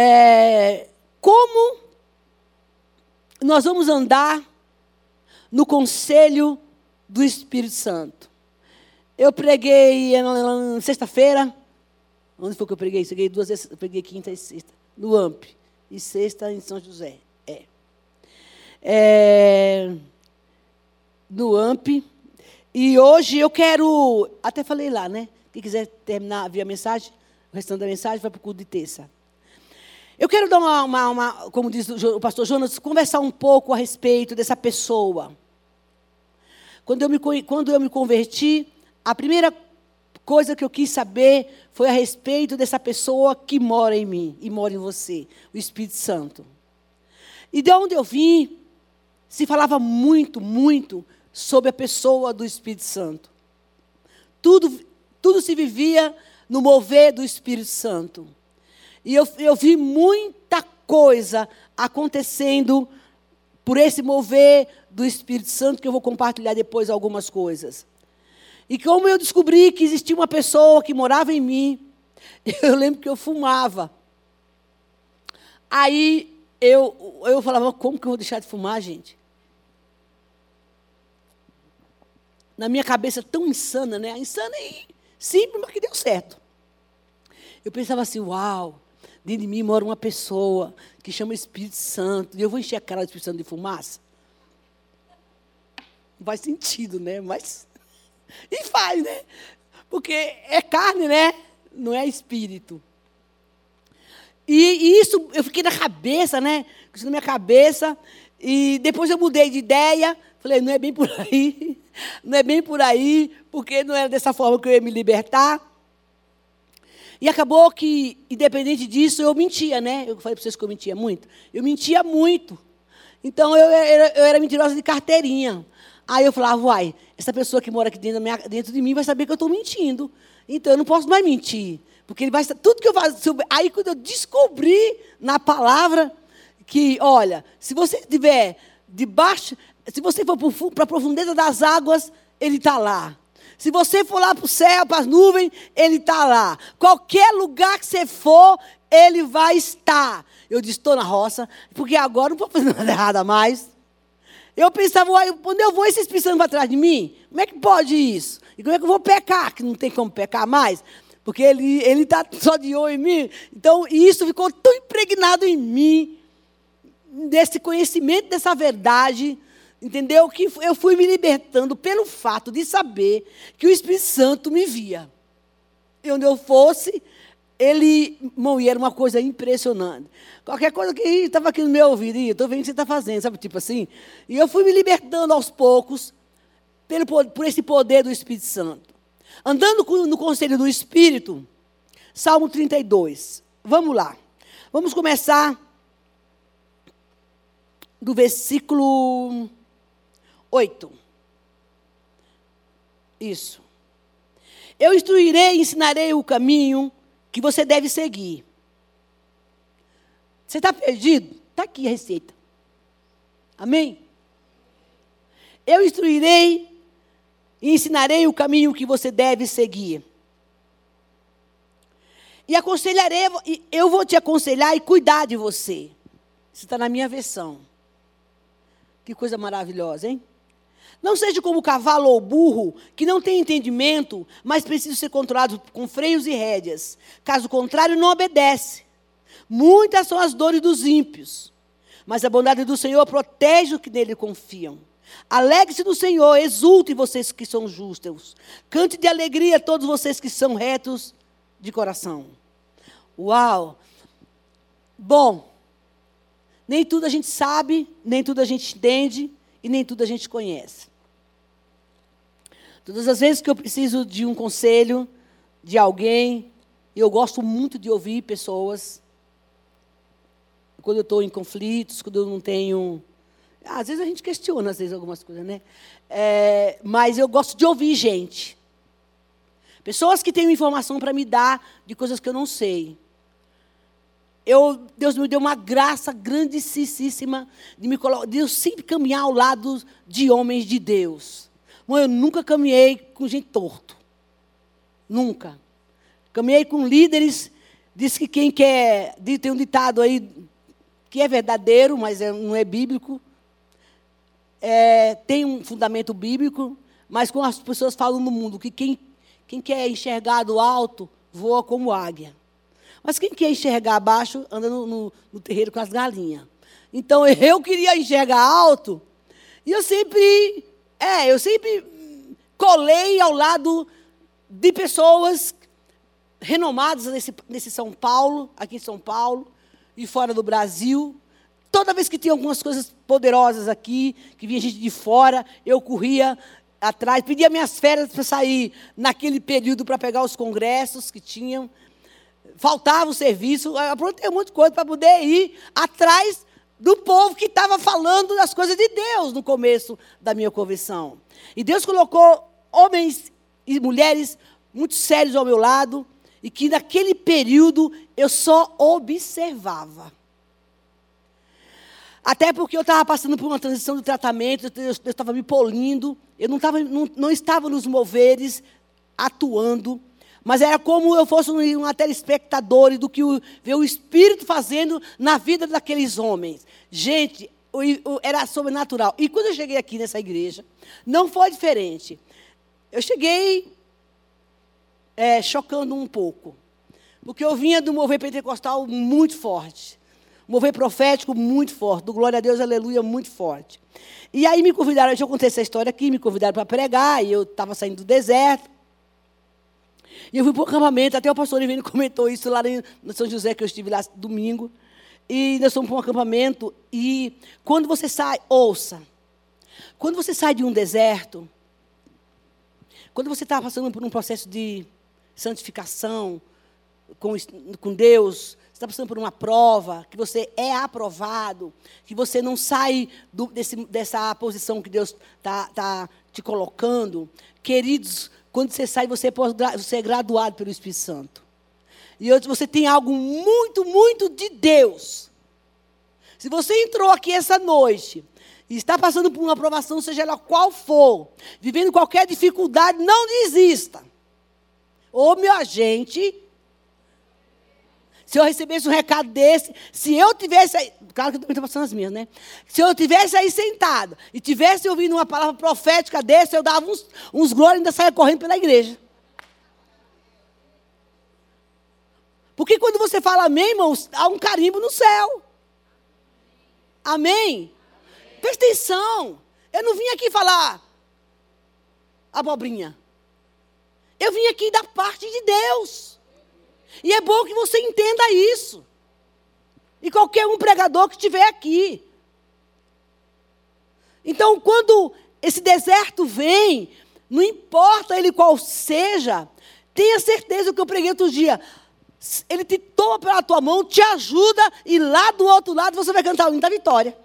é, como nós vamos andar no conselho do Espírito Santo. Eu preguei sexta-feira. Onde foi que eu preguei? Eu preguei duas vezes. Eu preguei quinta e sexta. No AMP. E sexta em São José. É. é no AMP. E hoje eu quero. Até falei lá, né? Quem quiser terminar, ver a mensagem, o restante da mensagem vai para o culto de terça. Eu quero dar uma, uma, uma, como diz o pastor Jonas, conversar um pouco a respeito dessa pessoa. Quando eu, me, quando eu me converti, a primeira coisa que eu quis saber foi a respeito dessa pessoa que mora em mim e mora em você, o Espírito Santo. E de onde eu vim, se falava muito, muito sobre a pessoa do Espírito Santo. Tudo, tudo se vivia no mover do Espírito Santo. E eu, eu vi muita coisa acontecendo por esse mover do Espírito Santo, que eu vou compartilhar depois algumas coisas. E como eu descobri que existia uma pessoa que morava em mim, eu lembro que eu fumava. Aí eu, eu falava, como que eu vou deixar de fumar, gente? Na minha cabeça tão insana, né? Insana e simples, mas que deu certo. Eu pensava assim, uau, dentro de mim mora uma pessoa que chama Espírito Santo. E eu vou encher a cara do Espírito Santo de fumaça? Não faz sentido, né? Mas. E faz, né? Porque é carne, né? Não é espírito. E, e isso eu fiquei na cabeça, né? Isso na minha cabeça. E depois eu mudei de ideia. Falei, não é bem por aí. Não é bem por aí, porque não era dessa forma que eu ia me libertar. E acabou que, independente disso, eu mentia, né? Eu falei para vocês que eu mentia muito. Eu mentia muito. Então, eu era, eu era mentirosa de carteirinha. Aí eu falava, uai, essa pessoa que mora aqui dentro, minha, dentro de mim vai saber que eu estou mentindo. Então, eu não posso mais mentir. Porque ele vai tudo que eu faço. Aí, quando eu descobri na palavra que, olha, se você estiver debaixo, se você for para a profundeza das águas, ele está lá. Se você for lá para o céu, para as nuvens, Ele está lá. Qualquer lugar que você for, Ele vai estar. Eu disse, estou na roça, porque agora não vou fazer nada errado mais. Eu pensava, quando eu vou, esses pensando para trás de mim? Como é que pode isso? E como é que eu vou pecar? Que não tem como pecar mais? Porque ele está só de olho em mim. Então, isso ficou tão impregnado em mim, desse conhecimento dessa verdade, Entendeu? Que eu fui me libertando pelo fato de saber que o Espírito Santo me via. E onde eu fosse, ele, irmão, e era uma coisa impressionante. Qualquer coisa que estava aqui no meu ouvido, estou vendo o que você está fazendo, sabe? Tipo assim. E eu fui me libertando aos poucos pelo, por esse poder do Espírito Santo. Andando no conselho do Espírito, Salmo 32. Vamos lá. Vamos começar do versículo 8. Isso. Eu instruirei e ensinarei o caminho que você deve seguir. Você está perdido? Está aqui a receita. Amém? Eu instruirei e ensinarei o caminho que você deve seguir. E aconselharei, eu vou te aconselhar e cuidar de você. Isso está na minha versão. Que coisa maravilhosa, hein? Não seja como o cavalo ou o burro, que não tem entendimento, mas precisa ser controlado com freios e rédeas. Caso contrário, não obedece. Muitas são as dores dos ímpios, mas a bondade do Senhor protege os que nele confiam. Alegre-se do Senhor, exulte vocês que são justos. Cante de alegria todos vocês que são retos de coração. Uau! Bom, nem tudo a gente sabe, nem tudo a gente entende, e nem tudo a gente conhece. Todas as vezes que eu preciso de um conselho de alguém, eu gosto muito de ouvir pessoas. Quando eu estou em conflitos, quando eu não tenho. Às vezes a gente questiona, às vezes, algumas coisas, né? É, mas eu gosto de ouvir gente. Pessoas que têm informação para me dar de coisas que eu não sei eu, Deus me deu uma graça grandíssima de, me de eu sempre caminhar ao lado de homens de Deus. Mãe, eu nunca caminhei com gente torto. Nunca. Caminhei com líderes Diz que quem quer. Tem um ditado aí que é verdadeiro, mas é, não é bíblico. É, tem um fundamento bíblico, mas como as pessoas falam no mundo, que quem, quem quer enxergar do alto voa como águia. Mas quem quer enxergar baixo anda no, no, no terreiro com as galinhas. Então eu queria enxergar alto, e eu sempre, é, eu sempre colei ao lado de pessoas renomados nesse, nesse São Paulo, aqui em São Paulo, e fora do Brasil. Toda vez que tinha algumas coisas poderosas aqui, que vinha gente de fora, eu corria atrás, pedia minhas férias para sair naquele período para pegar os congressos que tinham. Faltava o serviço, aprontei um monte de coisa para poder ir atrás do povo que estava falando das coisas de Deus no começo da minha conversão. E Deus colocou homens e mulheres muito sérios ao meu lado, e que naquele período eu só observava. Até porque eu estava passando por uma transição de tratamento, eu estava me polindo, eu não, tava, não, não estava nos moveres atuando, mas era como eu fosse um, telespectador do que o, ver o Espírito fazendo na vida daqueles homens. Gente, era sobrenatural. E quando eu cheguei aqui nessa igreja, não foi diferente. Eu cheguei é, chocando um pouco. Porque eu vinha do mover pentecostal muito forte. Mover profético muito forte. Do glória a Deus, aleluia, muito forte. E aí me convidaram, eu contar essa história aqui, me convidaram para pregar, e eu estava saindo do deserto. E eu fui para o acampamento, até o pastor Ivene comentou isso lá no São José, que eu estive lá domingo. E nós fomos para um acampamento, e quando você sai, ouça, quando você sai de um deserto, quando você está passando por um processo de santificação com, com Deus, você está passando por uma prova, que você é aprovado, que você não sai do, desse, dessa posição que Deus está tá te colocando. Queridos, quando você sai, você é, você é graduado pelo Espírito Santo. E você tem algo muito, muito de Deus. Se você entrou aqui essa noite e está passando por uma aprovação, seja ela qual for, vivendo qualquer dificuldade, não desista. Ô, meu agente, se eu recebesse um recado desse, se eu tivesse aí, claro que eu também estou passando as minhas, né? Se eu tivesse aí sentado e tivesse ouvindo uma palavra profética desse, eu dava uns, uns glórias e ainda saia correndo pela igreja. Porque quando você fala amém, irmãos, há um carimbo no céu. Amém? amém. Presta atenção. Eu não vim aqui falar abobrinha. Eu vim aqui da parte de Deus. E é bom que você entenda isso. E qualquer um pregador que estiver aqui. Então, quando esse deserto vem, não importa ele qual seja, tenha certeza que eu preguei outro dia. Ele te toma pela tua mão, te ajuda, e lá do outro lado você vai cantar o hino da vitória.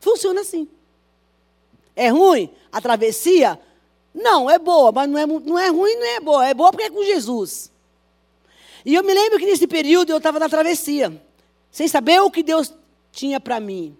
Funciona assim. É ruim? A travessia? Não, é boa, mas não é, não é ruim, não é boa. É boa porque é com Jesus. E eu me lembro que nesse período eu estava na travessia, sem saber o que Deus tinha para mim.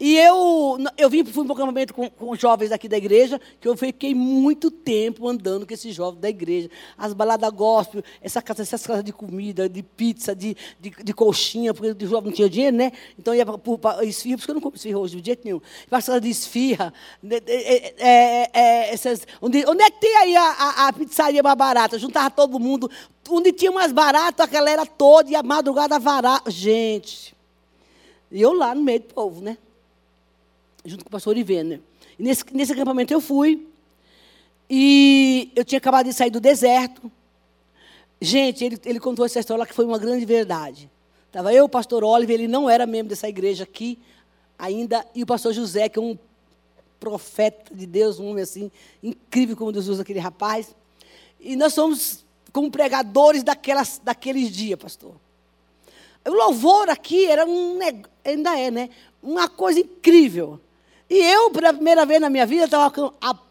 E eu, eu vim, fui para um acampamento com, com jovens aqui da igreja, que eu fiquei muito tempo andando com esses jovens da igreja. As baladas gospel, essa casa, essas casas de comida, de pizza, de, de, de coxinha, porque o jovem não tinha dinheiro, né? Então ia para esfirra, por isso que eu não como esfirra hoje, de jeito nenhum. Para casa de esfirra. É, é, é, essas, onde, onde é que tem aí a, a, a pizzaria mais barata? Juntava todo mundo. Onde tinha mais barato, a galera toda, e a madrugada varada. Gente. E eu lá no meio do povo, né? Junto com o pastor Ivene. E nesse, nesse acampamento eu fui. E eu tinha acabado de sair do deserto. Gente, ele, ele contou essa história que foi uma grande verdade. Estava eu, o pastor Oliver, ele não era membro dessa igreja aqui ainda, e o pastor José, que é um profeta de Deus, um homem assim, incrível como Deus usa aquele rapaz. E nós somos como pregadores daquelas, daqueles dias, pastor. O louvor aqui era um, ainda é, né? Uma coisa incrível. E eu, pela primeira vez na minha vida, estava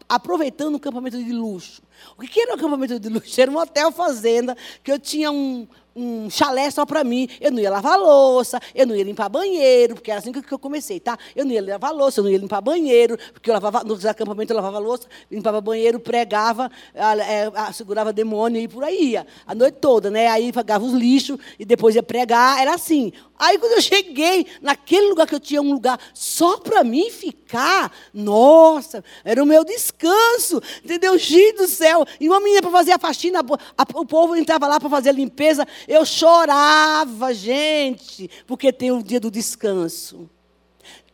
aproveitando um campamento de luxo. O que era um acampamento de luxo? Era um hotel fazenda, que eu tinha um, um chalé só para mim. Eu não ia lavar louça, eu não ia limpar banheiro, porque era assim que eu comecei, tá? Eu não ia lavar louça, eu não ia limpar banheiro, porque eu lavava, nos acampamentos eu lavava louça, limpava banheiro, pregava, é, segurava demônio e por aí ia. A noite toda, né? Aí pagava os lixos e depois ia pregar, era assim. Aí quando eu cheguei naquele lugar que eu tinha um lugar só para mim ficar, nossa, era o meu descanso, entendeu? Gente do céu. E uma menina para fazer a faxina, a, a, o povo entrava lá para fazer a limpeza, eu chorava, gente, porque tem o dia do descanso.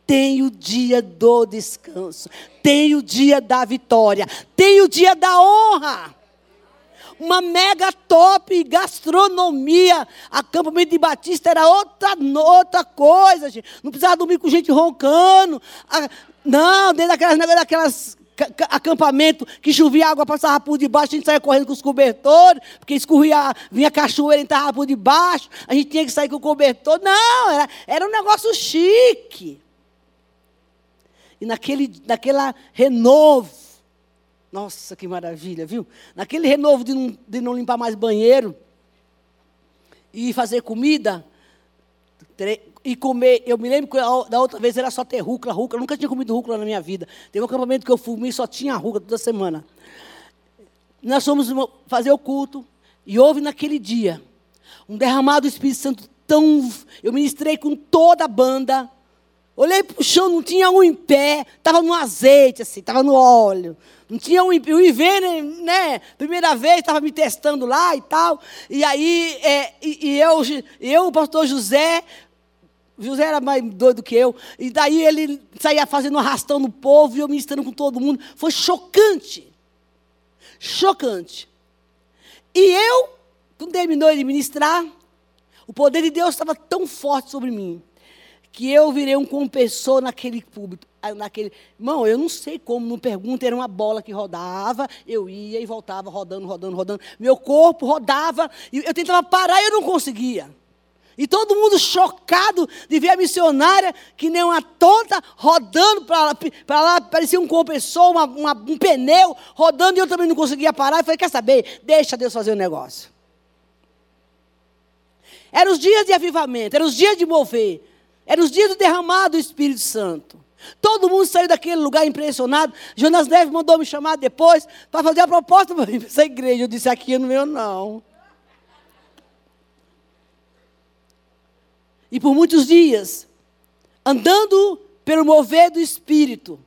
Tem o dia do descanso. Tem o dia da vitória. Tem o dia da honra uma mega top gastronomia. Acampamento de Batista era outra, outra coisa, gente. Não precisava dormir com gente roncando. Não, dentro daquelas, daquelas acampamento que chovia água, passava por debaixo, a gente saía correndo com os cobertores, porque escorria, vinha cachoeira, entrava por debaixo, a gente tinha que sair com o cobertor. Não, era, era um negócio chique. E naquele, naquela renovo, nossa, que maravilha, viu? Naquele renovo de não, de não limpar mais banheiro e fazer comida e comer. Eu me lembro que da outra vez era só ter rúcula, rúcula. Eu nunca tinha comido rúcula na minha vida. Teve um acampamento que eu fui e só tinha rúcula toda semana. Nós fomos fazer o culto e houve naquele dia um derramado do Espírito Santo tão. Eu ministrei com toda a banda. Olhei para o chão, não tinha um em pé, estava no azeite, assim, estava no óleo. Não tinha um, o IV, né, né? Primeira vez, estava me testando lá e tal. E aí, é, e, e, eu, eu, o pastor José, José era mais doido que eu. E daí ele saía fazendo arrastão no povo e eu ministrando com todo mundo. Foi chocante. Chocante. E eu, quando terminou de ministrar, o poder de Deus estava tão forte sobre mim que eu virei um compressor naquele público. Ah, naquele, irmão, eu não sei como, não pergunta, era uma bola que rodava, eu ia e voltava rodando, rodando, rodando. Meu corpo rodava, e eu tentava parar e eu não conseguia. E todo mundo chocado de ver a missionária, que nem uma tonta, rodando para lá, parecia um compressor, uma, uma, um pneu, rodando, e eu também não conseguia parar. Eu falei, quer saber? Deixa Deus fazer o negócio. Eram os dias de avivamento, eram os dias de mover. Era os dias do derramado do Espírito Santo. Todo mundo saiu daquele lugar impressionado. Jonas Neves mandou me chamar depois para fazer a proposta para essa igreja. Eu disse: aqui não meu não. E por muitos dias, andando pelo mover do Espírito,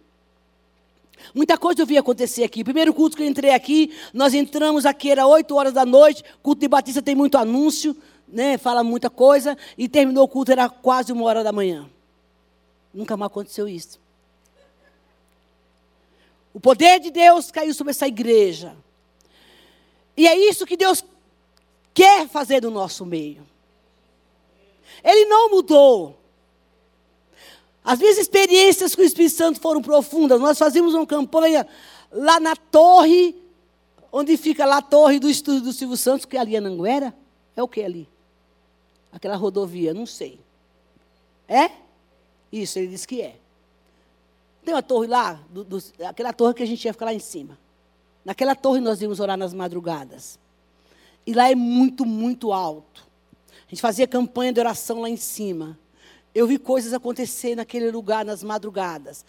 Muita coisa eu vi acontecer aqui. Primeiro culto que eu entrei aqui, nós entramos aqui, era 8 horas da noite. Culto de Batista tem muito anúncio né, fala muita coisa, e terminou o culto, era quase uma hora da manhã. Nunca mais aconteceu isso. O poder de Deus caiu sobre essa igreja. E é isso que Deus quer fazer no nosso meio. Ele não mudou. As minhas experiências com o Espírito Santo foram profundas. Nós fazíamos uma campanha lá na torre, onde fica lá a torre do estúdio do Silvio Santos, que ali é Nanguera. É o que ali? Aquela rodovia, não sei. É? Isso, ele disse que é. Tem uma torre lá, do, do, aquela torre que a gente ia ficar lá em cima. Naquela torre nós íamos orar nas madrugadas. E lá é muito, muito alto. A gente fazia campanha de oração lá em cima. Eu vi coisas acontecer naquele lugar nas madrugadas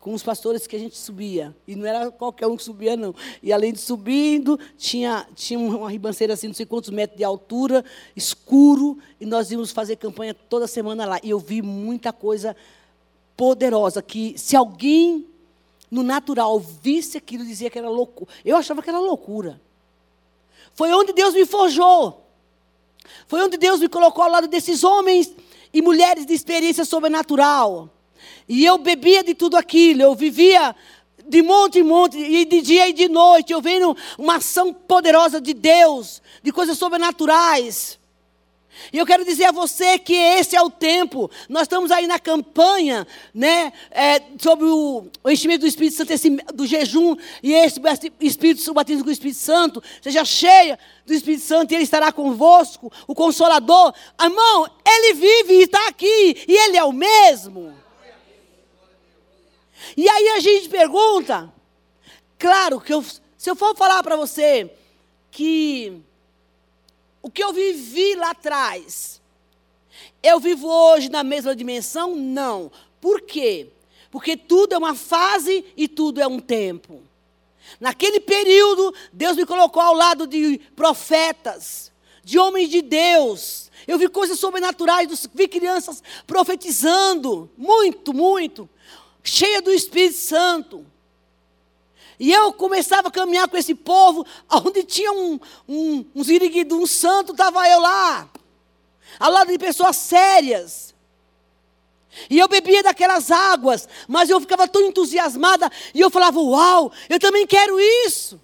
com os pastores que a gente subia. E não era qualquer um que subia, não. E além de subindo, tinha, tinha uma ribanceira assim, não sei quantos metros de altura, escuro, e nós íamos fazer campanha toda semana lá. E eu vi muita coisa poderosa, que se alguém no natural visse aquilo, dizia que era loucura. Eu achava que era loucura. Foi onde Deus me forjou. Foi onde Deus me colocou ao lado desses homens e mulheres de experiência sobrenatural. E eu bebia de tudo aquilo, eu vivia de monte em monte, e de dia e de noite, eu vendo uma ação poderosa de Deus, de coisas sobrenaturais. E eu quero dizer a você que esse é o tempo. Nós estamos aí na campanha, né, é, sobre o, o, enchimento do Espírito Santo, esse, do jejum, e esse Espírito, o batismo com o Espírito Santo, seja cheia do Espírito Santo, e Ele estará convosco, o Consolador. Irmão, Ele vive e está aqui, e Ele é o mesmo. E aí a gente pergunta, claro que eu, Se eu for falar para você que o que eu vivi lá atrás, eu vivo hoje na mesma dimensão? Não. Por quê? Porque tudo é uma fase e tudo é um tempo. Naquele período, Deus me colocou ao lado de profetas, de homens de Deus. Eu vi coisas sobrenaturais, vi crianças profetizando, muito, muito, cheia do Espírito Santo. E eu começava a caminhar com esse povo, onde tinha um, um, um ziriguido, um santo, estava eu lá, ao lado de pessoas sérias. E eu bebia daquelas águas, mas eu ficava tão entusiasmada, e eu falava, uau, eu também quero isso.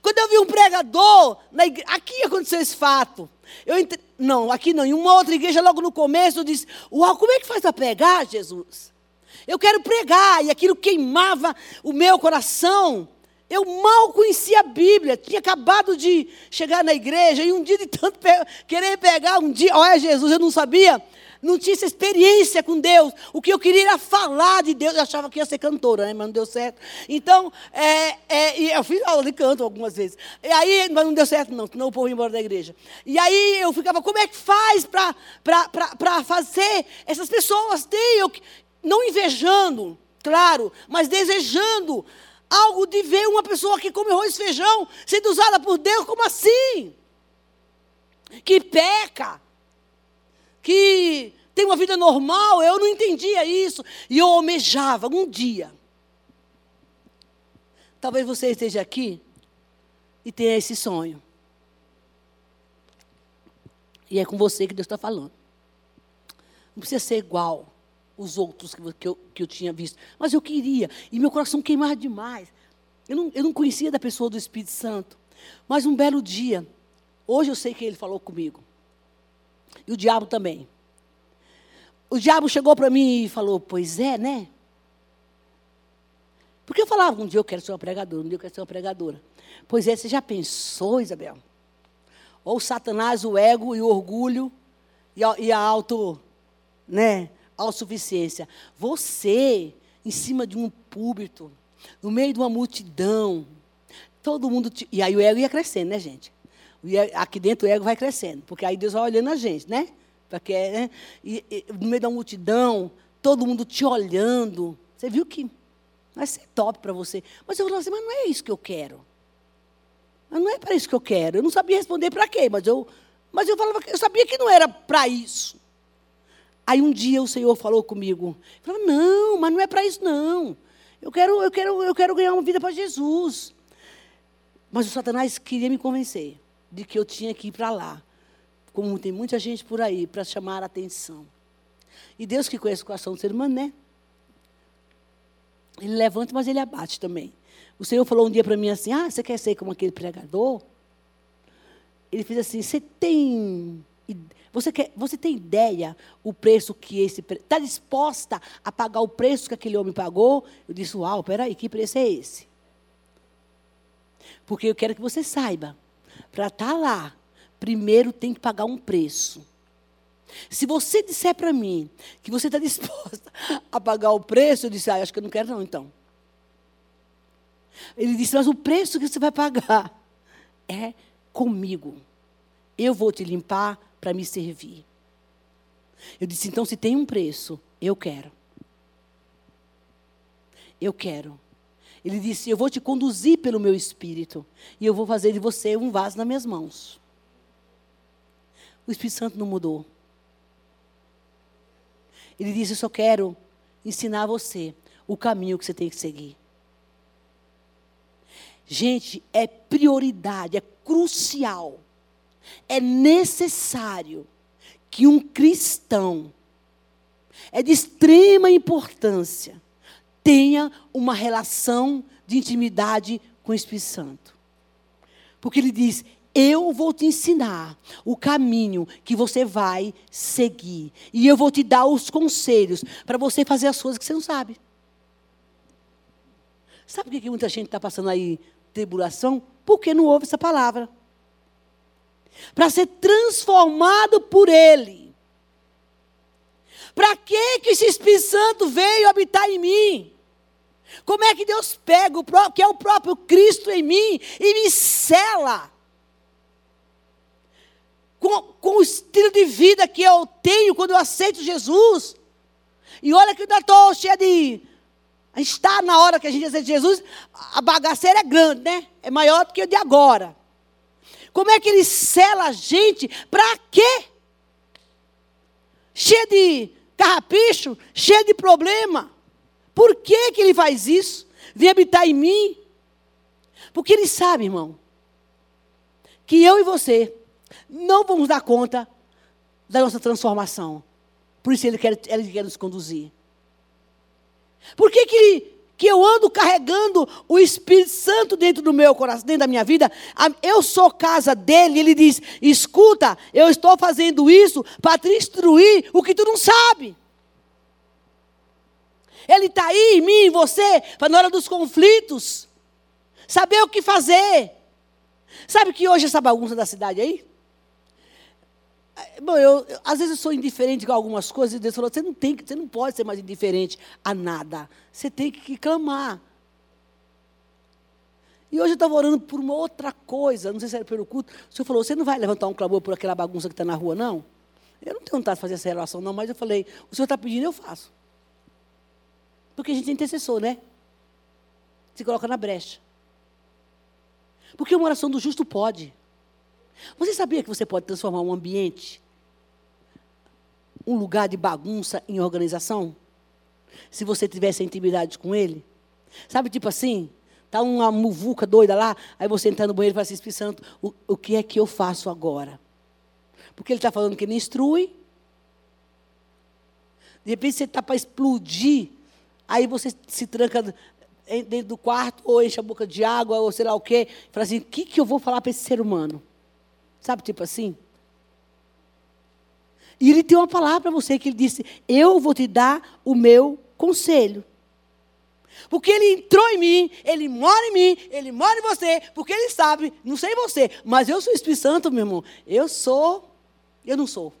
Quando eu vi um pregador, igreja, aqui aconteceu esse fato. Eu entre... Não, aqui não, em uma outra igreja, logo no começo, eu disse, uau, como é que faz para pregar, Jesus? Eu quero pregar, e aquilo queimava o meu coração. Eu mal conhecia a Bíblia, tinha acabado de chegar na igreja, e um dia de tanto pe querer pegar, um dia, olha Jesus, eu não sabia não tinha essa experiência com Deus. O que eu queria era falar de Deus. Eu achava que ia ser cantora, né? mas não deu certo. Então, é, é, eu fiz aula de canto algumas vezes. E aí, mas não deu certo, não, senão o povo ia embora da igreja. E aí eu ficava, como é que faz para fazer essas pessoas terem, não invejando, claro, mas desejando algo de ver uma pessoa que come arroz e feijão sendo usada por Deus, como assim? Que peca que tem uma vida normal, eu não entendia isso. E eu almejava um dia. Talvez você esteja aqui e tenha esse sonho. E é com você que Deus está falando. Não precisa ser igual os outros que eu, que eu tinha visto. Mas eu queria. E meu coração queimava demais. Eu não, eu não conhecia da pessoa do Espírito Santo. Mas um belo dia, hoje eu sei que ele falou comigo. E o diabo também. O diabo chegou para mim e falou: Pois é, né? Porque eu falava: Um dia eu quero ser uma pregadora, um dia eu quero ser uma pregadora. Pois é, você já pensou, Isabel? Ou Satanás, o ego e o orgulho e a, e a auto, né, autossuficiência. Você, em cima de um púlpito, no meio de uma multidão, todo mundo. Te, e aí o ego ia crescendo, né, gente? aqui dentro o ego vai crescendo, porque aí Deus vai olhando a gente, né? Porque, né? E, e, no meio da multidão, todo mundo te olhando. Você viu que vai ser top para você. Mas eu falava assim, mas não é isso que eu quero. Mas não é para isso que eu quero. Eu não sabia responder para quê, mas eu, mas eu falava, eu sabia que não era para isso. Aí um dia o Senhor falou comigo, falou, não, mas não é para isso não. Eu quero, eu quero, eu quero ganhar uma vida para Jesus. Mas o Satanás queria me convencer de que eu tinha que ir para lá. Como tem muita gente por aí, para chamar a atenção. E Deus que conhece o coração do ser humano, né? Ele levanta, mas ele abate também. O Senhor falou um dia para mim assim: Ah, você quer ser como aquele pregador? Ele fez assim: Você tem. Você, quer, você tem ideia o preço que esse. Está disposta a pagar o preço que aquele homem pagou? Eu disse: Uau, peraí, que preço é esse? Porque eu quero que você saiba para estar tá lá, primeiro tem que pagar um preço. Se você disser para mim que você está disposta a pagar o preço, eu disse, ah, acho que eu não quero não, então. Ele disse, mas o preço que você vai pagar é comigo. Eu vou te limpar para me servir. Eu disse, então se tem um preço, eu quero. Eu quero. Ele disse: Eu vou te conduzir pelo meu espírito. E eu vou fazer de você um vaso nas minhas mãos. O Espírito Santo não mudou. Ele disse: Eu só quero ensinar você o caminho que você tem que seguir. Gente, é prioridade, é crucial, é necessário que um cristão, é de extrema importância, tenha uma relação de intimidade com o Espírito Santo. Porque ele diz: Eu vou te ensinar o caminho que você vai seguir. E eu vou te dar os conselhos para você fazer as coisas que você não sabe. Sabe por que muita gente está passando aí tribulação? Porque não ouve essa palavra. Para ser transformado por Ele. Para que, que esse Espírito Santo veio habitar em mim? Como é que Deus pega o próprio, que é o próprio Cristo em mim e me sela com, com o estilo de vida que eu tenho quando eu aceito Jesus? E olha que eu estou cheia de. Está na hora que a gente aceita Jesus, a bagaceira é grande, né? É maior do que o de agora. Como é que ele sela a gente? Para quê? Cheia de carrapicho, cheia de problema. Por que, que ele faz isso? Vem habitar em mim. Porque ele sabe, irmão, que eu e você não vamos dar conta da nossa transformação. Por isso ele quer, ele quer nos conduzir. Por que, que, que eu ando carregando o Espírito Santo dentro do meu coração, dentro da minha vida? Eu sou casa dele, ele diz: escuta, eu estou fazendo isso para te instruir o que tu não sabe. Ele está aí em mim, em você, para na hora dos conflitos, saber o que fazer. Sabe que hoje essa bagunça da cidade aí? Bom, eu, eu, às vezes eu sou indiferente com algumas coisas, e Deus falou, você não tem, você não pode ser mais indiferente a nada. Você tem que, clamar. E hoje eu estava orando por uma outra coisa, não sei se era pelo culto. O senhor falou, você não vai levantar um clamor por aquela bagunça que está na rua, não? Eu não tenho vontade de fazer essa relação, não, mas eu falei, o senhor está pedindo, eu faço. Porque a gente é intercessor, né? Se coloca na brecha. Porque uma oração do justo pode. Você sabia que você pode transformar um ambiente, um lugar de bagunça em organização? Se você tivesse intimidade com ele? Sabe, tipo assim, tá uma muvuca doida lá, aí você entra no banheiro e fala assim, Espírito Santo, o, o que é que eu faço agora? Porque ele está falando que ele instrui. De repente você está para explodir, aí você se tranca dentro do quarto, ou enche a boca de água, ou sei lá o quê, e fala assim, o que, que eu vou falar para esse ser humano? Sabe, tipo assim? E ele tem uma palavra para você que ele disse: Eu vou te dar o meu conselho. Porque ele entrou em mim, ele mora em mim, ele mora em você, porque ele sabe, não sei você, mas eu sou Espírito Santo, meu irmão. Eu sou, eu não sou.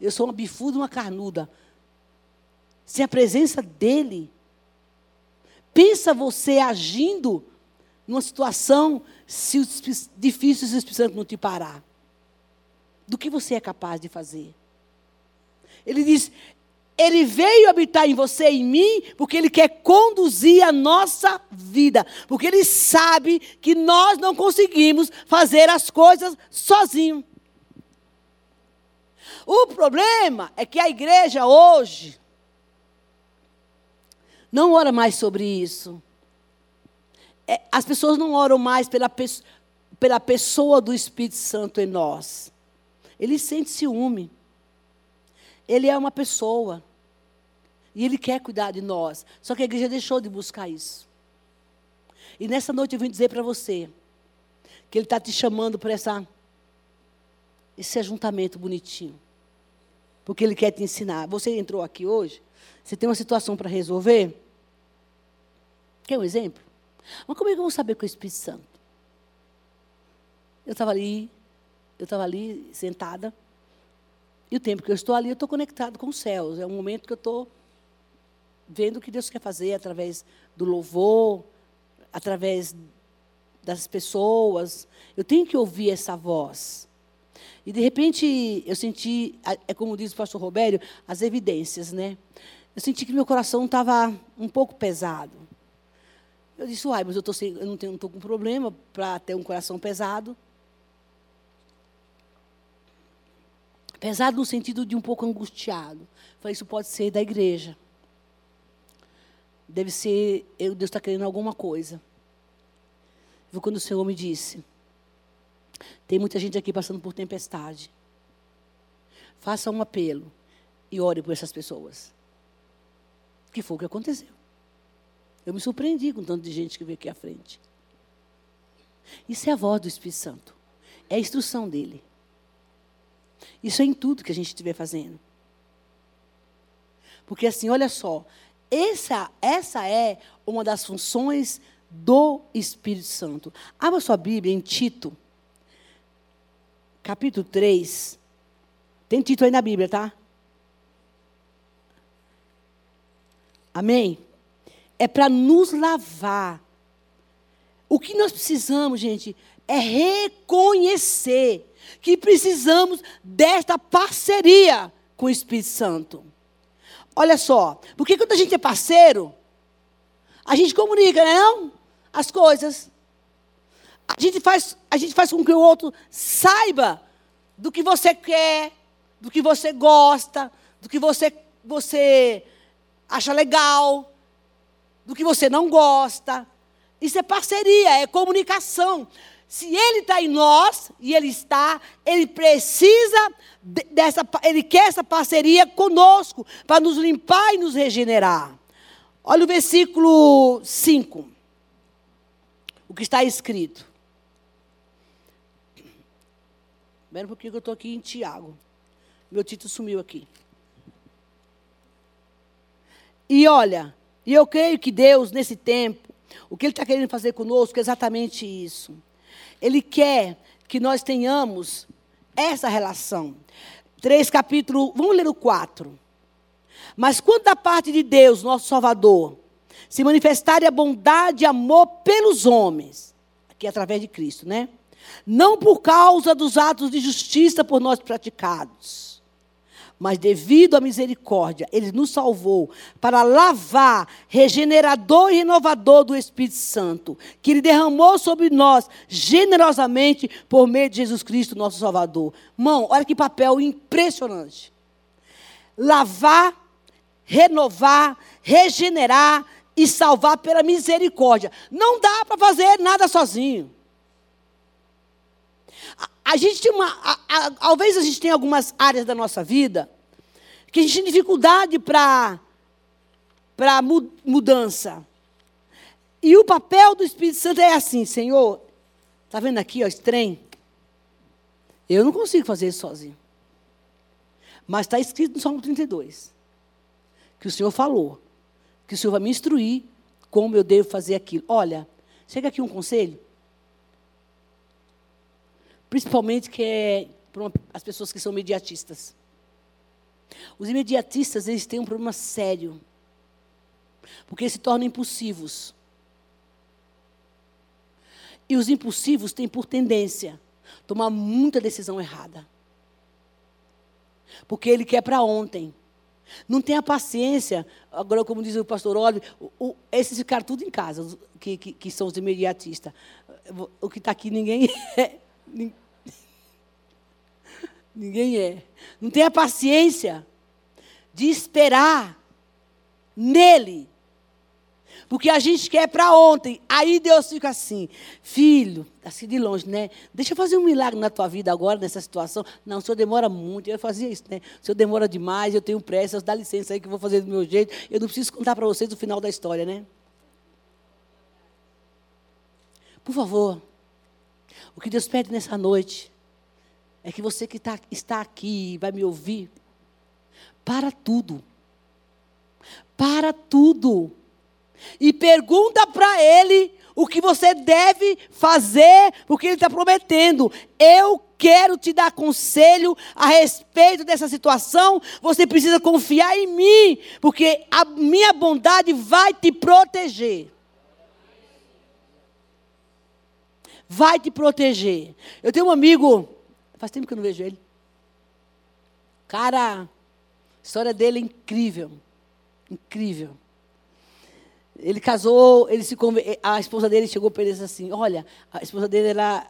Eu sou uma bifuda, uma carnuda. Sem a presença dele, pensa você agindo numa situação se o difícil se o Espírito Santo não te parar? Do que você é capaz de fazer? Ele diz: Ele veio habitar em você e em mim, porque Ele quer conduzir a nossa vida. Porque Ele sabe que nós não conseguimos fazer as coisas sozinhos. O problema é que a igreja hoje não ora mais sobre isso as pessoas não oram mais pela, pela pessoa do Espírito Santo em nós. Ele sente ciúme. Ele é uma pessoa. E ele quer cuidar de nós. Só que a igreja deixou de buscar isso. E nessa noite eu vim dizer para você que ele está te chamando para essa, esse ajuntamento bonitinho. Porque ele quer te ensinar. Você entrou aqui hoje, você tem uma situação para resolver. Quer um exemplo? Mas como é que eu vou saber que é o Espírito Santo? Eu estava ali, eu estava ali sentada, e o tempo que eu estou ali, eu estou conectado com os céus. É um momento que eu estou vendo o que Deus quer fazer através do louvor, através das pessoas. Eu tenho que ouvir essa voz. E de repente eu senti, é como diz o pastor Robério, as evidências, né? Eu senti que meu coração estava um pouco pesado. Eu disse, uai, mas eu, tô sem, eu não estou com problema para ter um coração pesado. Pesado no sentido de um pouco angustiado. Falei, isso pode ser da igreja. Deve ser, Deus está querendo alguma coisa. Foi quando o Senhor me disse: tem muita gente aqui passando por tempestade. Faça um apelo e ore por essas pessoas. Que foi o que aconteceu. Eu me surpreendi com tanto de gente que veio aqui à frente. Isso é a voz do Espírito Santo. É a instrução dele. Isso é em tudo que a gente estiver fazendo. Porque assim, olha só, essa, essa é uma das funções do Espírito Santo. Abra sua Bíblia em Tito, capítulo 3. Tem Tito aí na Bíblia, tá? Amém? É para nos lavar. O que nós precisamos, gente, é reconhecer que precisamos desta parceria com o Espírito Santo. Olha só, porque quando a gente é parceiro, a gente comunica, né, não? As coisas. A gente, faz, a gente faz com que o outro saiba do que você quer, do que você gosta, do que você, você acha legal, do que você não gosta. Isso é parceria, é comunicação. Se ele está em nós, e ele está, ele precisa dessa, ele quer essa parceria conosco, para nos limpar e nos regenerar. Olha o versículo 5. O que está escrito. Espera um pouquinho que eu estou aqui em Tiago. Meu título sumiu aqui. E olha, e eu creio que Deus, nesse tempo, o que Ele está querendo fazer conosco é exatamente isso. Ele quer que nós tenhamos essa relação. Três capítulos, vamos ler o quatro. Mas quando da parte de Deus, nosso Salvador, se manifestar a bondade e amor pelos homens, aqui através de Cristo, né? Não por causa dos atos de justiça por nós praticados, mas devido à misericórdia, ele nos salvou para lavar, regenerador e renovador do Espírito Santo, que ele derramou sobre nós generosamente por meio de Jesus Cristo, nosso Salvador. Mão, olha que papel impressionante. Lavar, renovar, regenerar e salvar pela misericórdia. Não dá para fazer nada sozinho. A gente tem uma. A, a, talvez a gente tenha algumas áreas da nossa vida que a gente tem dificuldade para para mudança. E o papel do Espírito Santo é assim, Senhor, está vendo aqui, ó, esse trem? Eu não consigo fazer isso sozinho. Mas está escrito no Salmo 32, que o Senhor falou, que o Senhor vai me instruir como eu devo fazer aquilo. Olha, chega aqui um conselho principalmente que é para as pessoas que são imediatistas. Os imediatistas, eles têm um problema sério. Porque eles se tornam impulsivos. E os impulsivos têm por tendência tomar muita decisão errada. Porque ele quer para ontem. Não tem a paciência, agora como diz o pastor Oliver, esses ficaram tudo em casa, que, que, que são os imediatistas. O que está aqui ninguém é. Ninguém é. Não tem a paciência de esperar nele. Porque a gente quer para ontem. Aí Deus fica assim, filho, assim de longe, né? Deixa eu fazer um milagre na tua vida agora, nessa situação. Não, o senhor demora muito. Eu fazia isso, né? O senhor demora demais, eu tenho pressa, dá licença aí que eu vou fazer do meu jeito. Eu não preciso contar para vocês o final da história, né? Por favor, o que Deus pede nessa noite é que você que tá, está aqui vai me ouvir, para tudo. Para tudo. E pergunta para ele o que você deve fazer, porque ele está prometendo. Eu quero te dar conselho a respeito dessa situação. Você precisa confiar em mim, porque a minha bondade vai te proteger. Vai te proteger. Eu tenho um amigo Faz tempo que eu não vejo ele. Cara, a história dele é incrível. Incrível. Ele casou, ele se conver... a esposa dele chegou para ele e disse assim: Olha, a esposa dele era,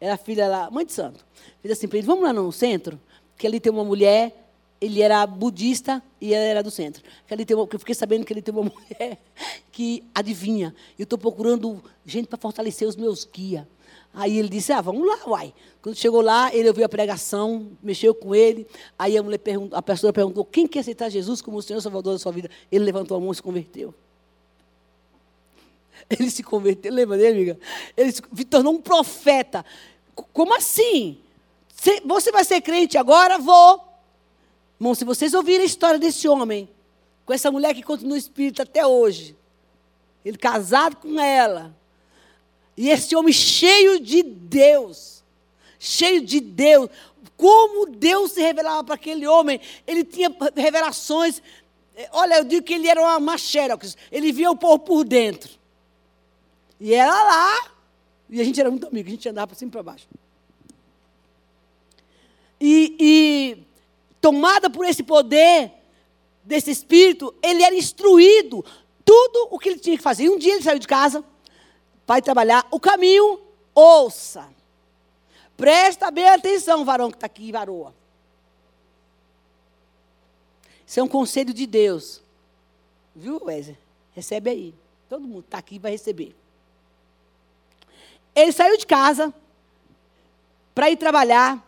era filha lá, mãe de santo. Fez assim para ele: Vamos lá no centro, que ali tem uma mulher. Ele era budista e ela era do centro. Ali tem uma, eu fiquei sabendo que ele tem uma mulher que adivinha. Eu estou procurando gente para fortalecer os meus guias. Aí ele disse: Ah, vamos lá, uai. Quando chegou lá, ele ouviu a pregação, mexeu com ele. Aí a mulher perguntou, a perguntou: Quem quer aceitar Jesus como o Senhor Salvador da sua vida? Ele levantou a mão e se converteu. Ele se converteu, lembra dele, amiga? Ele se tornou um profeta. Como assim? Você vai ser crente agora? Vou. Irmão, se vocês ouvirem a história desse homem, com essa mulher que continua espírito até hoje, ele casado com ela, e esse homem cheio de Deus, cheio de Deus, como Deus se revelava para aquele homem, ele tinha revelações Olha, eu digo que ele era uma, xerox. Ele via o povo por dentro. E era lá. E a gente era muito amigo, a gente andava para cima e para baixo. E, e tomada por esse poder, desse espírito, ele era instruído tudo o que ele tinha que fazer. E um dia ele saiu de casa ir trabalhar. O caminho, ouça. Presta bem atenção, varão que está aqui, varoa. Isso é um conselho de Deus. Viu, Wesley? Recebe aí. Todo mundo está aqui vai receber. Ele saiu de casa para ir trabalhar,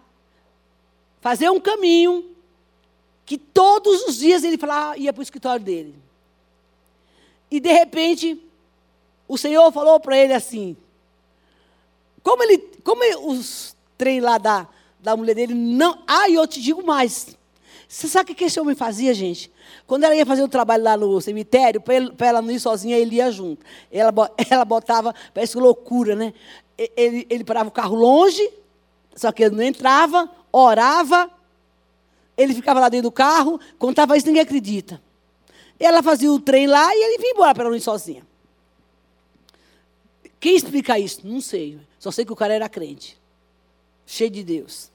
fazer um caminho que todos os dias ele falava, ia para o escritório dele. E de repente, o Senhor falou para ele assim: como ele, como os trem lá da, da mulher dele não. Ah, e eu te digo mais. Você sabe o que esse homem fazia, gente? Quando ela ia fazer o trabalho lá no cemitério, para ela não ir sozinha, ele ia junto. Ela, ela botava, parece loucura, né? Ele, ele parava o carro longe, só que ele não entrava, orava, ele ficava lá dentro do carro, contava isso, ninguém acredita. Ela fazia o trem lá e ele vinha embora para ir sozinha. Quem explica isso? Não sei. Só sei que o cara era crente. Cheio de Deus.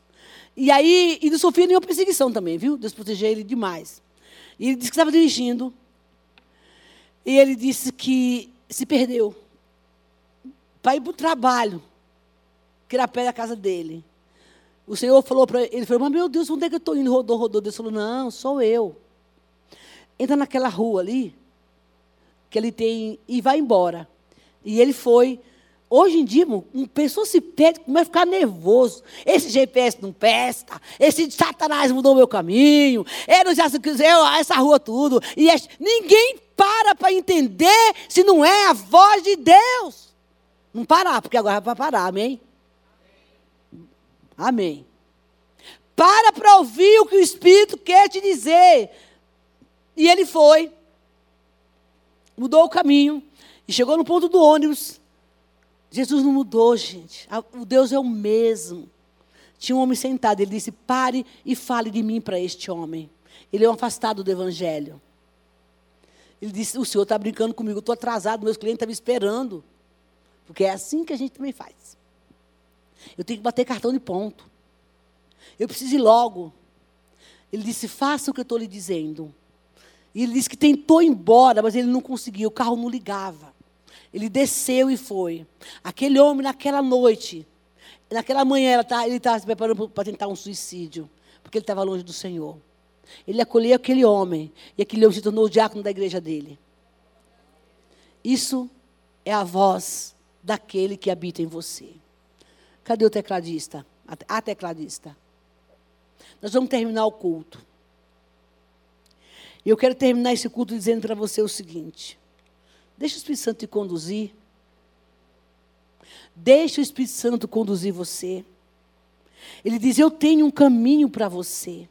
E aí, e não sofria nenhuma perseguição também, viu? Deus protegeu ele demais. E ele disse que estava dirigindo. E ele disse que se perdeu. Para ir para o trabalho. Que era perto da casa dele. O Senhor falou para ele, ele falou, mas meu Deus, onde é que eu estou indo? Rodou, rodou. Deus falou, não, sou eu. Entra naquela rua ali, que ele tem, e vai embora. E ele foi. Hoje em dia, uma pessoa se perde, começa a ficar nervoso. Esse GPS não presta, esse Satanás mudou meu caminho, eu já quiser essa rua tudo. E é, ninguém para para entender se não é a voz de Deus. Não parar, porque agora vai parar, amém? Amém. Para para ouvir o que o Espírito quer te dizer. E ele foi, mudou o caminho, e chegou no ponto do ônibus. Jesus não mudou, gente. O Deus é o mesmo. Tinha um homem sentado, ele disse: Pare e fale de mim para este homem. Ele é um afastado do evangelho. Ele disse: O senhor está brincando comigo, estou atrasado, meus clientes estão me esperando. Porque é assim que a gente também faz. Eu tenho que bater cartão de ponto. Eu preciso ir logo. Ele disse: Faça o que eu estou lhe dizendo. E ele disse que tentou ir embora, mas ele não conseguiu, o carro não ligava. Ele desceu e foi. Aquele homem, naquela noite, naquela manhã, tá, ele estava se preparando para tentar um suicídio, porque ele estava longe do Senhor. Ele acolheu aquele homem, e aquele homem se tornou o diácono da igreja dele. Isso é a voz daquele que habita em você. Cadê o tecladista? A tecladista. Nós vamos terminar o culto. E eu quero terminar esse culto dizendo para você o seguinte: deixa o Espírito Santo te conduzir. Deixa o Espírito Santo conduzir você. Ele diz: Eu tenho um caminho para você.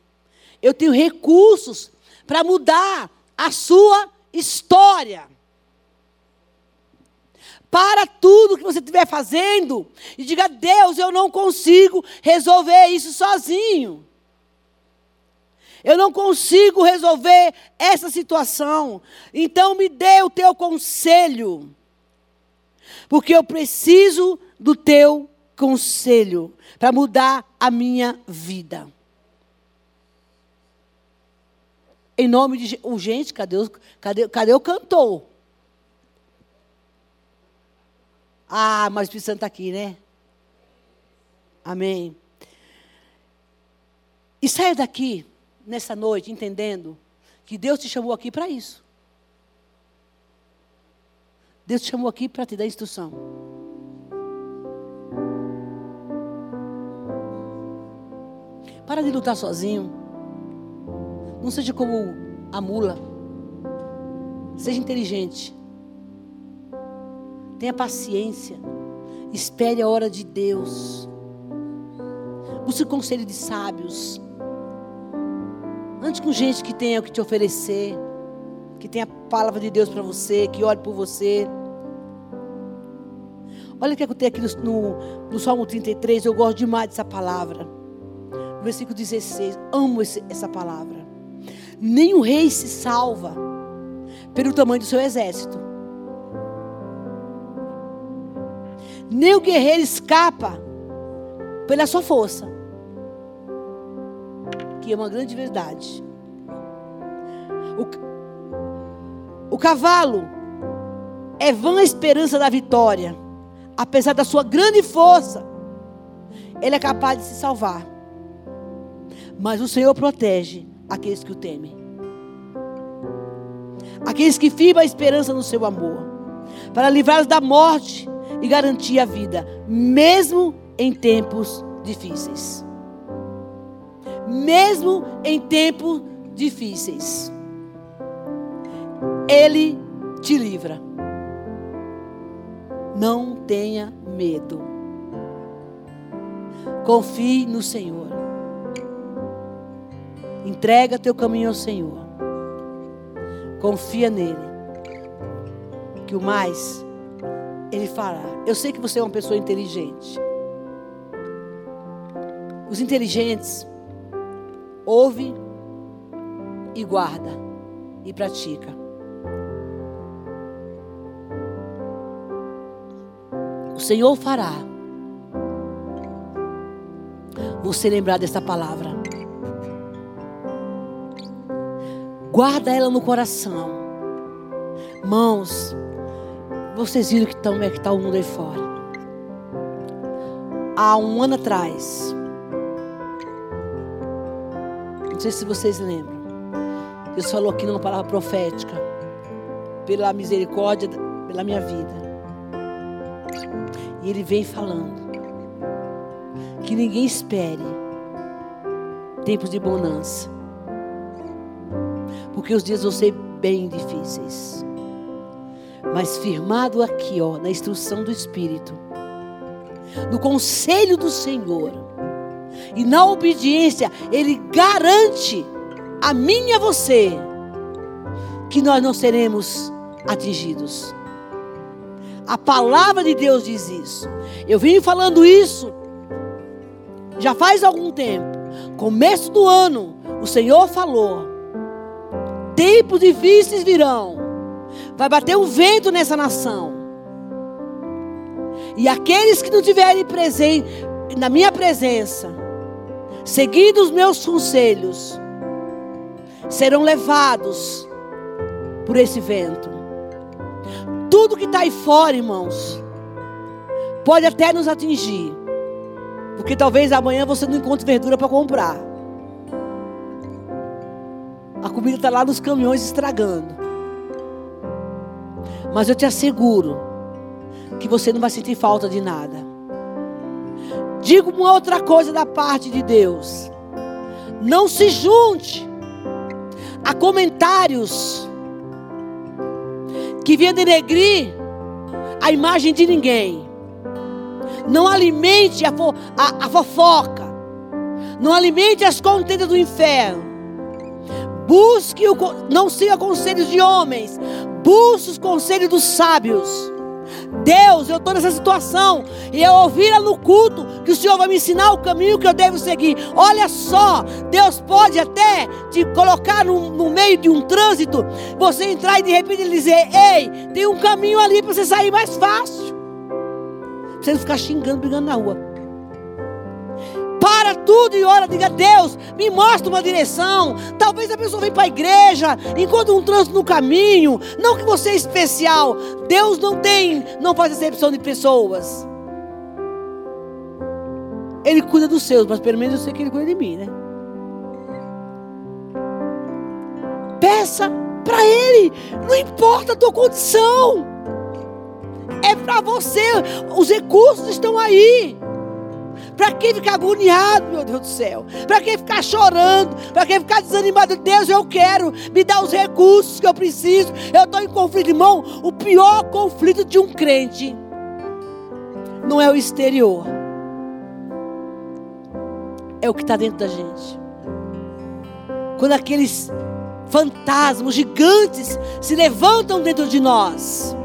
Eu tenho recursos para mudar a sua história. Para tudo que você estiver fazendo e diga: Deus, eu não consigo resolver isso sozinho. Eu não consigo resolver essa situação. Então me dê o teu conselho. Porque eu preciso do teu conselho para mudar a minha vida. Em nome de Jesus. Gente, cadê cadê, cadê o cantor? Ah, mas o Espírito Santo está aqui, né? Amém. E saia daqui nessa noite entendendo que Deus te chamou aqui para isso. Deus te chamou aqui para te dar instrução. Para de lutar sozinho. Não seja como a mula. Seja inteligente. Tenha paciência. Espere a hora de Deus. Busque o conselho de sábios. Ande com gente que tenha o que te oferecer, que tenha a palavra de Deus para você, que ore por você. Olha o que eu tenho aqui no, no Salmo 33, eu gosto demais dessa palavra. No versículo 16, amo esse, essa palavra. Nenhum rei se salva pelo tamanho do seu exército. Nem o guerreiro escapa pela sua força. Que é uma grande verdade. O, o cavalo é vã esperança da vitória. Apesar da sua grande força, ele é capaz de se salvar. Mas o Senhor protege aqueles que o temem. Aqueles que firmam a esperança no seu amor. Para livrá-los da morte e garantir a vida, mesmo em tempos difíceis. Mesmo em tempos difíceis. Ele te livra. Não tenha medo. Confie no Senhor. Entrega teu caminho ao Senhor. Confia nele. Que o mais ele fará. Eu sei que você é uma pessoa inteligente. Os inteligentes ouve e guarda e pratica. O Senhor fará você lembrar dessa palavra. Guarda ela no coração. Mãos, vocês viram que tão, como é que está o mundo aí fora. Há um ano atrás, não sei se vocês lembram. Deus falou aqui numa palavra profética. Pela misericórdia, pela minha vida. E Ele vem falando. Que ninguém espere tempos de bonança. Porque os dias vão ser bem difíceis. Mas firmado aqui, ó, na instrução do Espírito, no conselho do Senhor e na obediência, Ele garante a mim e a você que nós não seremos atingidos. A palavra de Deus diz isso. Eu vim falando isso já faz algum tempo. Começo do ano, o Senhor falou: tempos difíceis virão. Vai bater um vento nessa nação. E aqueles que não tiverem presente na minha presença, seguindo os meus conselhos, serão levados por esse vento. Tudo que está aí fora, irmãos, pode até nos atingir. Porque talvez amanhã você não encontre verdura para comprar. A comida está lá nos caminhões estragando. Mas eu te asseguro que você não vai sentir falta de nada. Digo uma outra coisa da parte de Deus. Não se junte a comentários que venham denegrir a imagem de ninguém. Não alimente a, fo a, a fofoca. Não alimente as contendas do inferno. Busque o, não siga conselhos de homens. Busque os conselhos dos sábios. Deus, eu estou nessa situação. E eu ouvi no culto que o Senhor vai me ensinar o caminho que eu devo seguir. Olha só, Deus pode até te colocar no, no meio de um trânsito, você entrar e de repente ele dizer: Ei, tem um caminho ali para você sair mais fácil. Você não ficar xingando, brigando na rua. Para tudo e ora, diga Deus, me mostra uma direção. Talvez a pessoa venha para a igreja, encontre um trânsito no caminho. Não que você é especial. Deus não tem, não faz exceção de pessoas. Ele cuida dos seus, mas pelo menos eu sei que ele cuida de mim, né? Peça para ele, não importa a tua condição. É para você, os recursos estão aí. Para quem ficar agoniado, meu Deus do céu? Para quem ficar chorando? Para quem ficar desanimado? Deus, eu quero me dar os recursos que eu preciso. Eu estou em conflito, irmão. O pior conflito de um crente não é o exterior, é o que está dentro da gente. Quando aqueles fantasmas gigantes se levantam dentro de nós,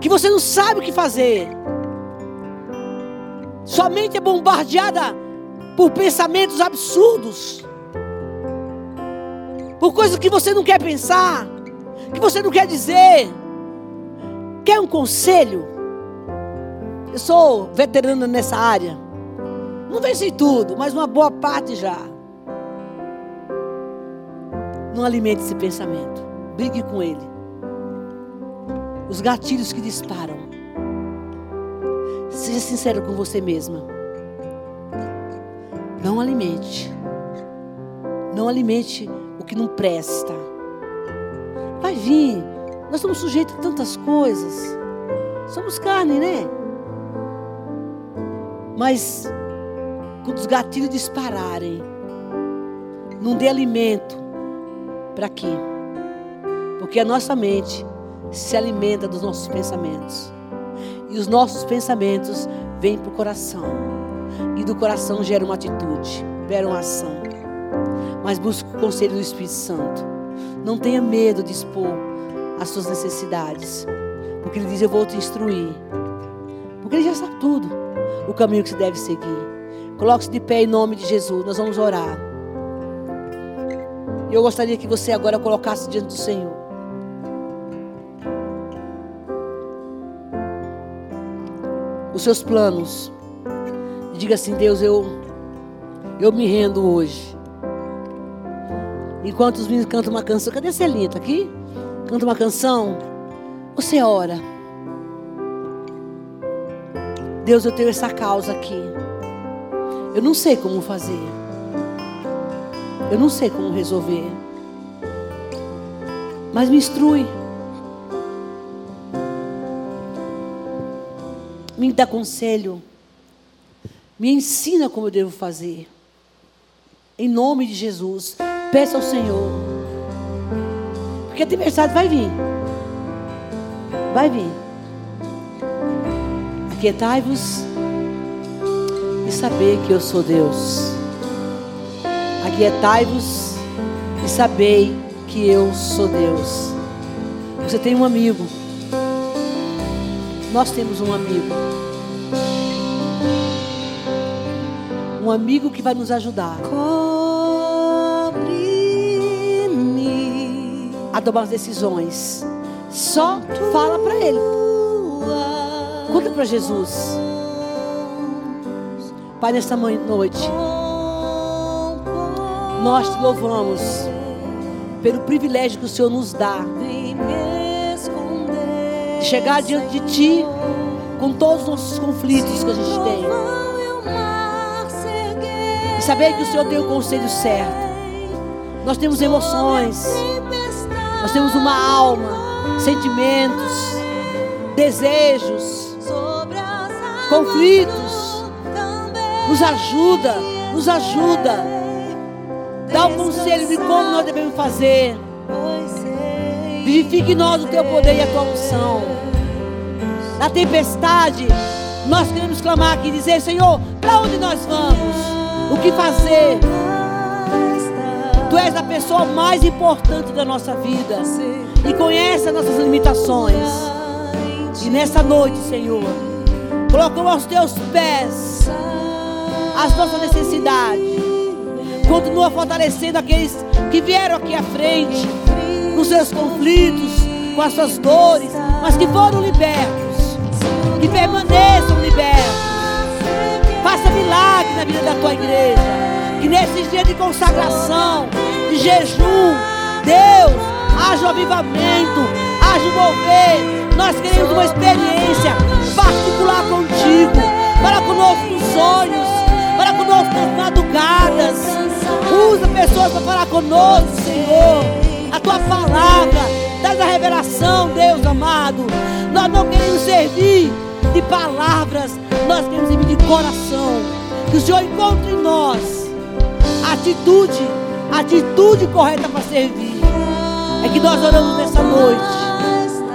que você não sabe o que fazer. Sua mente é bombardeada por pensamentos absurdos. por coisas que você não quer pensar, que você não quer dizer. Quer um conselho? Eu sou veterana nessa área. Não venci tudo, mas uma boa parte já. Não alimente esse pensamento. Brigue com ele. Os gatilhos que disparam. Seja sincero com você mesma. Não alimente. Não alimente o que não presta. Vai vir. Nós somos sujeitos a tantas coisas. Somos carne, né? Mas quando os gatilhos dispararem, não dê alimento para quê? Porque a nossa mente se alimenta dos nossos pensamentos. E os nossos pensamentos vêm para o coração. E do coração gera uma atitude, gera uma ação. Mas busque o conselho do Espírito Santo. Não tenha medo de expor as suas necessidades. Porque Ele diz: Eu vou te instruir. Porque Ele já sabe tudo. O caminho que você deve seguir. Coloque-se de pé em nome de Jesus. Nós vamos orar. Eu gostaria que você agora colocasse diante do Senhor. Os seus planos. E diga assim: Deus, eu, eu me rendo hoje. Enquanto os meninos cantam uma canção. Cadê Celinha? Está aqui? Canta uma canção. Você ora. Deus, eu tenho essa causa aqui. Eu não sei como fazer. Eu não sei como resolver. Mas me instrui. Me dá conselho. Me ensina como eu devo fazer. Em nome de Jesus. Peça ao Senhor. Porque a tempestade vai vir. Vai vir. Aquietai-vos e saber que eu sou Deus. Aquietai-vos e sabei que eu sou Deus. Você tem um amigo. Nós temos um amigo. Um amigo que vai nos ajudar. A tomar as decisões. Só fala para ele. Conta para Jesus. Pai, nesta noite nós te louvamos pelo privilégio que o Senhor nos dá chegar diante de Ti com todos os nossos conflitos que a gente tem e saber que o Senhor tem o conselho certo. Nós temos emoções, nós temos uma alma, sentimentos, desejos, conflitos. Nos ajuda, nos ajuda Dá o um conselho de como nós devemos fazer. Vivifique em nós o teu poder e a tua unção. Na tempestade, nós queremos clamar aqui e dizer: Senhor, para onde nós vamos? O que fazer? Tu és a pessoa mais importante da nossa vida e conhece as nossas limitações. E nessa noite, Senhor, colocamos aos teus pés as nossas necessidades Continua fortalecendo aqueles que vieram aqui à frente, com seus conflitos, com as suas dores, mas que foram libertos, que permaneçam libertos. Faça milagre na vida da tua igreja. Que nesses dias de consagração, de jejum, Deus, haja o avivamento, haja o mover. Nós queremos uma experiência particular contigo. Para conosco nos sonhos, para conosco nas madrugadas. Usa pessoas para falar conosco, Senhor. A tua palavra, traz a revelação, Deus amado. Nós não queremos servir de palavras, nós queremos servir de coração. Que o Senhor encontre em nós a atitude, atitude correta para servir. É que nós oramos nessa noite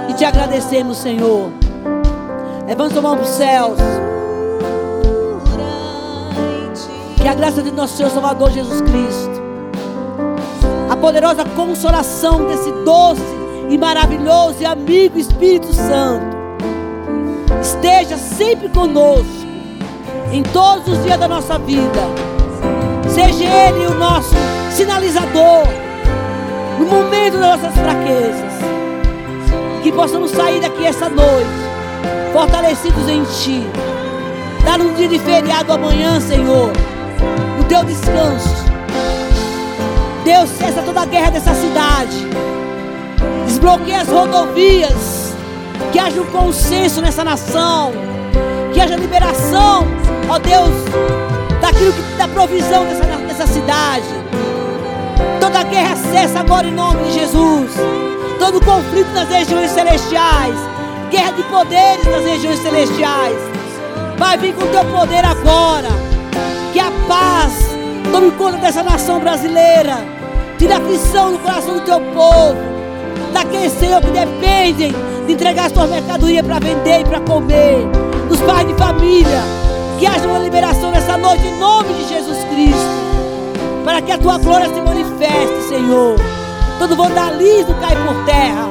e te agradecemos, Senhor. Levanta a mão para os céus. Que a graça de nosso Senhor Salvador Jesus Cristo, a poderosa consolação desse doce e maravilhoso e amigo Espírito Santo, esteja sempre conosco, em todos os dias da nossa vida. Seja Ele o nosso sinalizador, no momento das nossas fraquezas. Que possamos sair daqui essa noite, fortalecidos em Ti. Dar um dia de feriado amanhã, Senhor, o Teu descanso. Deus, cessa toda a guerra dessa cidade. Desbloqueia as rodovias. Que haja um consenso nessa nação. Que haja liberação, ó Deus, daquilo que da provisão dessa, dessa cidade. Toda guerra cessa agora em nome de Jesus. Todo conflito nas regiões celestiais. Guerra de poderes nas regiões celestiais. Vai vir com o teu poder agora. Que a paz tome conta dessa nação brasileira. Tira a aflição no coração do teu povo. Daqueles, Senhor, que dependem de entregar sua mercadoria para vender e para comer. Dos pais de família. Que haja uma liberação nessa noite em nome de Jesus Cristo para que a tua glória se manifeste, Senhor. Todo vandalismo cai por terra,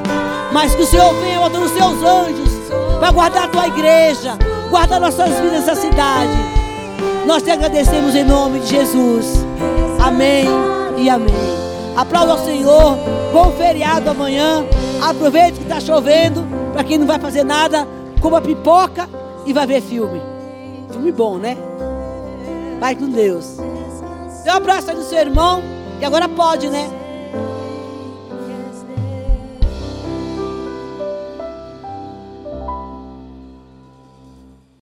mas que o Senhor venha botando os seus anjos para guardar a tua igreja, guardar nossas vidas nessa cidade. Nós te agradecemos em nome de Jesus. Amém e amém. Aplauda ao Senhor. Bom feriado amanhã. Aproveite que está chovendo. Para quem não vai fazer nada, coma pipoca e vai ver filme. Filme bom, né? Vai com Deus. Dê um abraço aí no seu irmão. E agora pode, né?